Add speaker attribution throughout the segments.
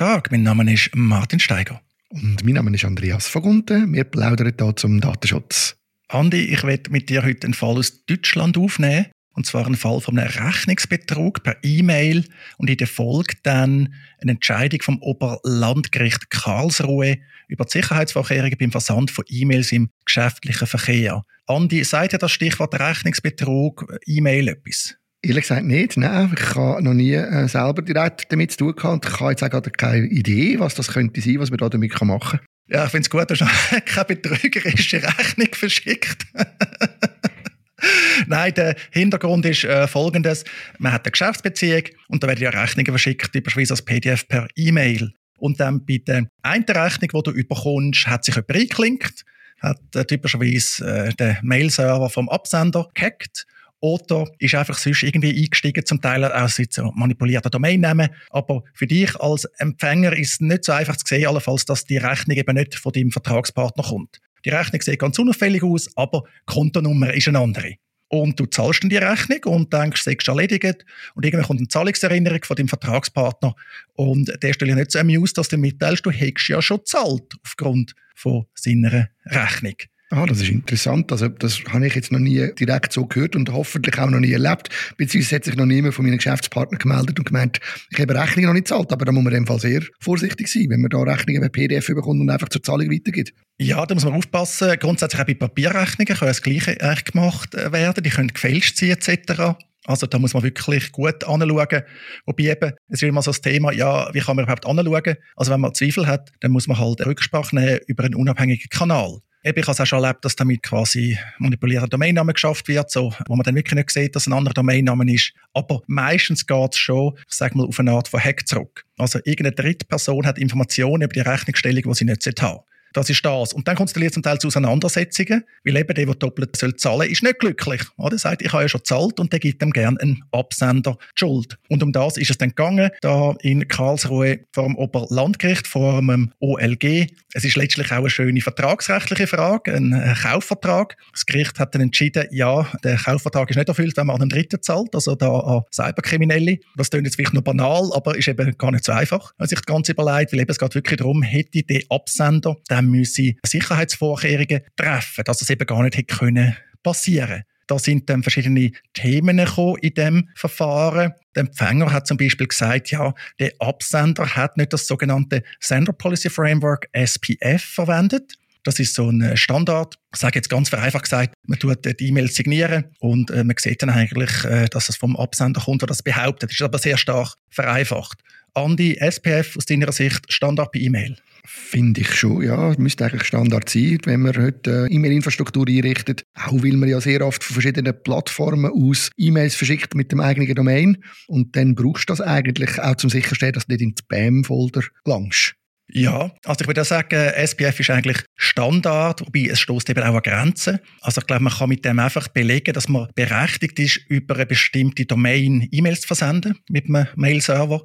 Speaker 1: Tag, mein Name ist Martin Steiger.
Speaker 2: Und mein Name ist Andreas Vogunten. Wir plaudern hier zum Datenschutz.
Speaker 1: Andi, ich werde mit dir heute einen Fall aus Deutschland aufnehmen. Und zwar einen Fall von einem Rechnungsbetrug per E-Mail und in der Folge dann eine Entscheidung vom Oberlandgericht Karlsruhe über die Sicherheitsvorkehrungen beim Versand von E-Mails im geschäftlichen Verkehr. Andi, sagt dir das Stichwort Rechnungsbetrug E-Mail etwas?
Speaker 2: Ehrlich gesagt nicht. Nein, ich habe noch nie äh, selber direkt damit zu tun gehabt und ich habe jetzt auch gerade keine Idee, was das könnte sein, was man da damit machen kann.
Speaker 1: Ja, ich finde es gut, dass du keine betrügerische Rechnung verschickt. Nein, der Hintergrund ist äh, folgendes. Man hat eine Geschäftsbeziehung und da werden ja Rechnungen verschickt, beispielsweise als PDF per E-Mail. Und dann bei der einen Rechnung, die du überkommst, hat sich jemand eingeklinkt, hat äh, typischerweise äh, den Mail-Server vom Absender gehackt oder ist einfach sonst irgendwie eingestiegen, zum Teil auch so manipulierter Domainnamen. Aber für dich als Empfänger ist es nicht so einfach zu sehen, allenfalls, dass die Rechnung eben nicht von deinem Vertragspartner kommt. Die Rechnung sieht ganz unauffällig aus, aber die Kontonummer ist eine andere. Und du zahlst dann die Rechnung und denkst, sie ist erledigt. Und irgendwann kommt eine Zahlungserinnerung von deinem Vertragspartner. Und der stellt ja nicht so amused, dass du mitteilst, du hättest ja schon gezahlt aufgrund von seiner Rechnung.
Speaker 2: Ah, das ist interessant. Also, das habe ich jetzt noch nie direkt so gehört und hoffentlich auch noch nie erlebt. Beziehungsweise hat sich noch niemand von meinen Geschäftspartnern gemeldet und gemeint, ich habe Rechnungen noch nicht gezahlt. Aber da muss man in dem Fall sehr vorsichtig sein, wenn man da Rechnungen per PDF bekommt und einfach zur Zahlung weitergeht.
Speaker 1: Ja, da muss man aufpassen. Grundsätzlich auch bei Papierrechnungen können das Gleiche gemacht äh, werden. Die können gefälscht sein, etc. Also da muss man wirklich gut anschauen. Wobei eben, es ist immer so das Thema, ja, wie kann man überhaupt anschauen? Also wenn man Zweifel hat, dann muss man halt Rücksprache nehmen über einen unabhängigen Kanal. Eben, ich habe es auch schon erlebt, dass damit quasi manipulierter Domainname geschafft wird, so, wo man dann wirklich nicht sieht, dass ein anderer Domainname ist. Aber meistens geht es schon, ich sage mal, auf eine Art von Hack zurück. Also irgendeine dritte Person hat Informationen über die Rechnungsstellung, die sie nicht haben das ist das. Und dann kommt es zum Teil zu Auseinandersetzungen, weil eben der, der doppelt soll zahlen ist nicht glücklich. Er sagt, ich habe ja schon gezahlt und der gibt ihm gerne einen Absender die Schuld. Und um das ist es dann gegangen, da in Karlsruhe vor dem Oberlandgericht, vor dem OLG. Es ist letztlich auch eine schöne vertragsrechtliche Frage, ein Kaufvertrag. Das Gericht hat dann entschieden, ja, der Kaufvertrag ist nicht erfüllt, wenn man an einen Dritten zahlt, also da an Cyberkriminelle. Das klingt jetzt vielleicht nur banal, aber ist eben gar nicht so einfach, wenn man sich das Ganze überlegt, weil eben es geht wirklich darum, hätte der Absender dann müsse Sicherheitsvorkehrungen treffen, dass es eben gar nicht hätte können passieren. Da sind dann verschiedene Themen in dem Verfahren. Der Empfänger hat zum Beispiel gesagt, ja, der Absender hat nicht das sogenannte Sender Policy Framework SPF verwendet. Das ist so ein Standard. Ich sage jetzt ganz vereinfacht gesagt, man tut die E-Mail signieren und äh, man sieht dann eigentlich, äh, dass es vom Absender kommt, der das behauptet. Das ist aber sehr stark vereinfacht. Andi, SPF aus deiner Sicht Standard bei E-Mail?
Speaker 2: Finde ich schon, ja. Müsste eigentlich Standard sein, wenn man heute äh, E-Mail-Infrastruktur einrichtet. Auch weil man ja sehr oft von verschiedenen Plattformen aus E-Mails verschickt mit dem eigenen Domain. Und dann brauchst du das eigentlich auch zum sicherstellen, dass du nicht in den Spam-Folder gelangst.
Speaker 1: Ja, also ich würde sagen, SPF ist eigentlich Standard, wobei es stößt eben auch an Grenzen. Also ich glaube, man kann mit dem einfach belegen, dass man berechtigt ist, über eine bestimmte Domain E-Mails zu versenden mit einem Mail-Server.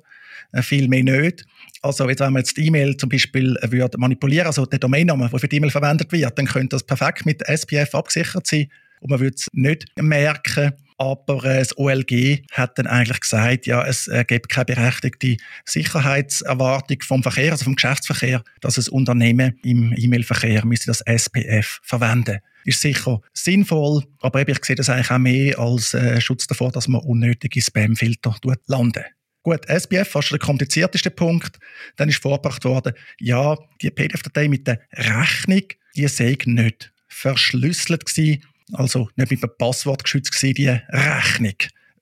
Speaker 1: Äh, viel mehr nicht. Also jetzt, wenn man jetzt die E-Mail zum Beispiel äh, würde manipulieren, also der Domainname, der für die E-Mail verwendet wird, dann könnte das perfekt mit SPF abgesichert sein und man würde es nicht merken. Aber äh, das OLG hat dann eigentlich gesagt, ja, es äh, gibt keine berechtigte Sicherheitserwartung vom Verkehr, also vom Geschäftsverkehr, dass das Unternehmen im E-Mail-Verkehr das SPF verwenden ist sicher sinnvoll, aber ich sehe das eigentlich auch mehr als Schutz davor, dass man unnötige Spamfilter landen. Gut, SPF, fast der komplizierteste Punkt. Dann ist vorgebracht worden, ja, die PDF-Datei mit der Rechnung, die sei nicht verschlüsselt gewesen, also nicht mit einem Passwort geschützt gewesen, die Rechnung.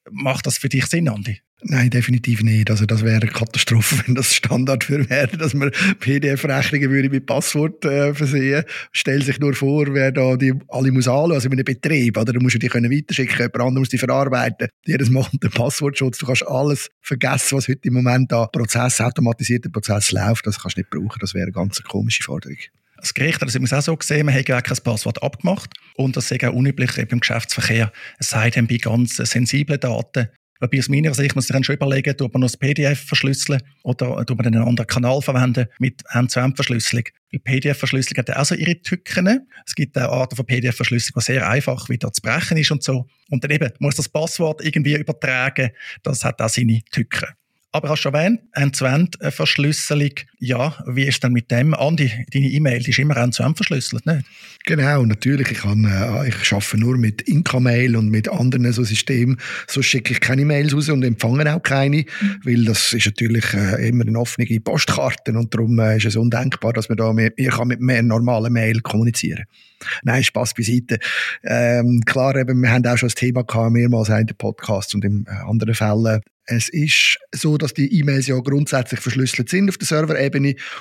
Speaker 1: Macht das für dich Sinn, Andi?
Speaker 2: Nein, definitiv nicht. Also das wäre eine Katastrophe, wenn das Standard für wäre, dass man PDF-Rechnungen würde mit Passwort äh, versehen. Stell sich nur vor, wer da die alle muss anschauen, also in einem Betrieb, oder? Du musst die können weiterschicken, jemand anderes muss die verarbeiten. Jedes Mal der Passwortschutz. Du kannst alles vergessen, was heute im Moment an Prozess, automatisierten Prozess läuft. Das kannst du nicht brauchen. Das wäre eine ganz komische Forderung.
Speaker 1: Das Gericht hat es auch so gesehen, man hat gar kein Passwort abgemacht. Und das ist auch unüblich im Geschäftsverkehr. Es sei denn bei ganz sensiblen Daten, Wobei aus meiner Sicht muss ich dann schon überlegen, ob man noch das PDF verschlüsseln oder ob man einen anderen Kanal verwenden mit End-zu-End-Verschlüsselung. Die PDF-Verschlüsselung hat auch so ihre Tücken. Es gibt auch Arten von PDF-Verschlüsselung, die sehr einfach wieder zu brechen ist und so. Und dann eben muss das Passwort irgendwie übertragen. Das hat auch seine Tücken. Aber hast du erwähnt, End-zu-End-Verschlüsselung. Ja, wie ist denn mit dem? Andi, deine E-Mail ist immer End-zu-End verschlüsselt, nicht?
Speaker 2: Genau, natürlich. Ich, kann, äh, ich arbeite nur mit Inka-Mail und mit anderen so Systemen. So schicke ich keine Mails raus und empfange auch keine, mhm. weil das ist natürlich äh, immer eine offene Postkarte und darum äh, ist es undenkbar, dass man da mehr, ich kann mit mehr normalen Mail kommunizieren. Nein, Spaß beiseite. Ähm, klar, eben, wir haben auch schon das Thema gehabt, mehrmals in den Podcasts und in äh, anderen Fällen. Es ist so, dass die E-Mails ja grundsätzlich verschlüsselt sind auf der Serverebene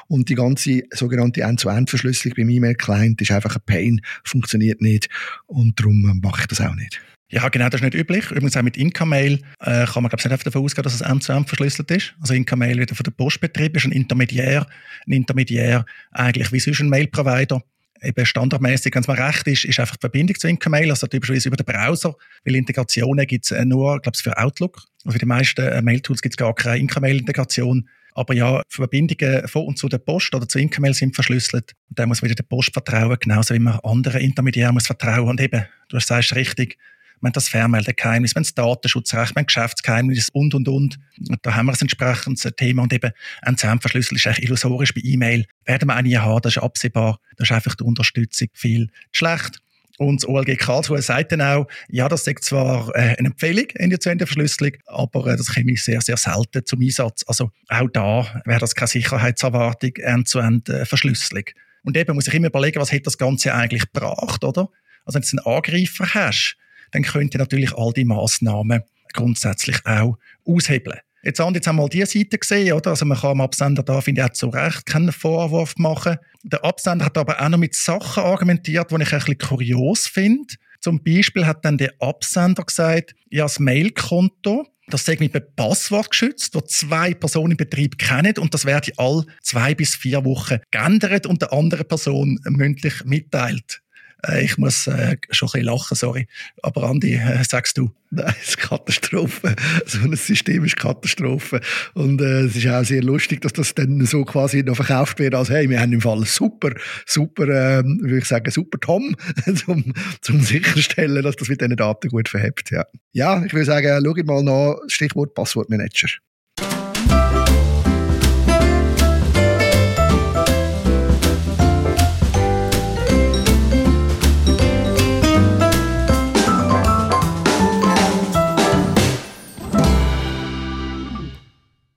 Speaker 2: und die ganze sogenannte End-zu-End-Verschlüsselung beim E-Mail-Client ist einfach ein Pain, funktioniert nicht und darum mache ich das auch nicht.
Speaker 1: Ja, genau, das ist nicht üblich. Übrigens auch mit Inka-Mail äh, kann man glaube ich nicht davon ausgehen, dass es end-zu-end verschlüsselt ist. Also Inka-Mail wieder von der Postbetrieb ist ein Intermediär, ein Intermediär eigentlich wie sonst ein Mail-Provider eben standardmäßig, wenn es mal recht ist, ist einfach die Verbindung zu Inka-Mail, also typischerweise über den Browser, weil Integrationen gibt es äh, nur, glaube ich, für Outlook. Also für die meisten äh, Mail-Tools gibt es gar keine Inka-Mail-Integration. Aber ja, Verbindungen von und zu der Post oder zu Inka-Mail sind verschlüsselt. Und da muss wieder der Post vertrauen, genauso wie man anderen Intermediären muss vertrauen. Und eben, du sagst richtig, wir haben das Fernmeldegeheimnis, wir haben das Datenschutzrecht, wir haben Geschäftsgeheimnis und, und, und. und da haben wir ein entsprechendes Thema und eben ein Zusammenverschlüssel ist eigentlich illusorisch bei E-Mail. Werden wir eine haben, das ist absehbar, das ist einfach die Unterstützung viel schlecht. Und das OLG Karlsruhe sagt dann auch, ja, das ist zwar äh, eine Empfehlung in die Verschlüsselung, aber äh, das käme sehr, sehr selten zum Einsatz. Also auch da wäre das keine Sicherheitserwartung, End-zu-End-Verschlüsselung. Und eben muss ich immer überlegen, was hat das Ganze eigentlich gebracht, oder? Also wenn du einen Angreifer hast, dann könnt ihr natürlich all die Massnahmen grundsätzlich auch aushebeln. Jetzt haben wir jetzt einmal diese Seite gesehen, oder? Also man kann am Absender da, finde ich, auch zu Recht keinen Vorwurf machen. Der Absender hat aber auch noch mit Sachen argumentiert, die ich ein bisschen kurios finde. Zum Beispiel hat dann der Absender gesagt, ja, das Mailkonto, das sei mit einem Passwort geschützt, das zwei Personen im Betrieb kennen und das werde all zwei bis vier Wochen geändert und der andere Person mündlich mitteilt. Äh, ich muss äh, schon ein bisschen lachen, sorry. Aber Andi, äh, sagst du?
Speaker 2: Nein, es ist Katastrophe. So ein System ist Katastrophe. Und äh, es ist auch sehr lustig, dass das dann so quasi noch verkauft wird, als hey, wir haben im Fall super, super, äh, würde ich sagen, super Tom, zum, zum sicherstellen, dass das mit diesen Daten gut verhebt. Ja, ja ich würde sagen, schau mal nach, Stichwort Passwortmanager.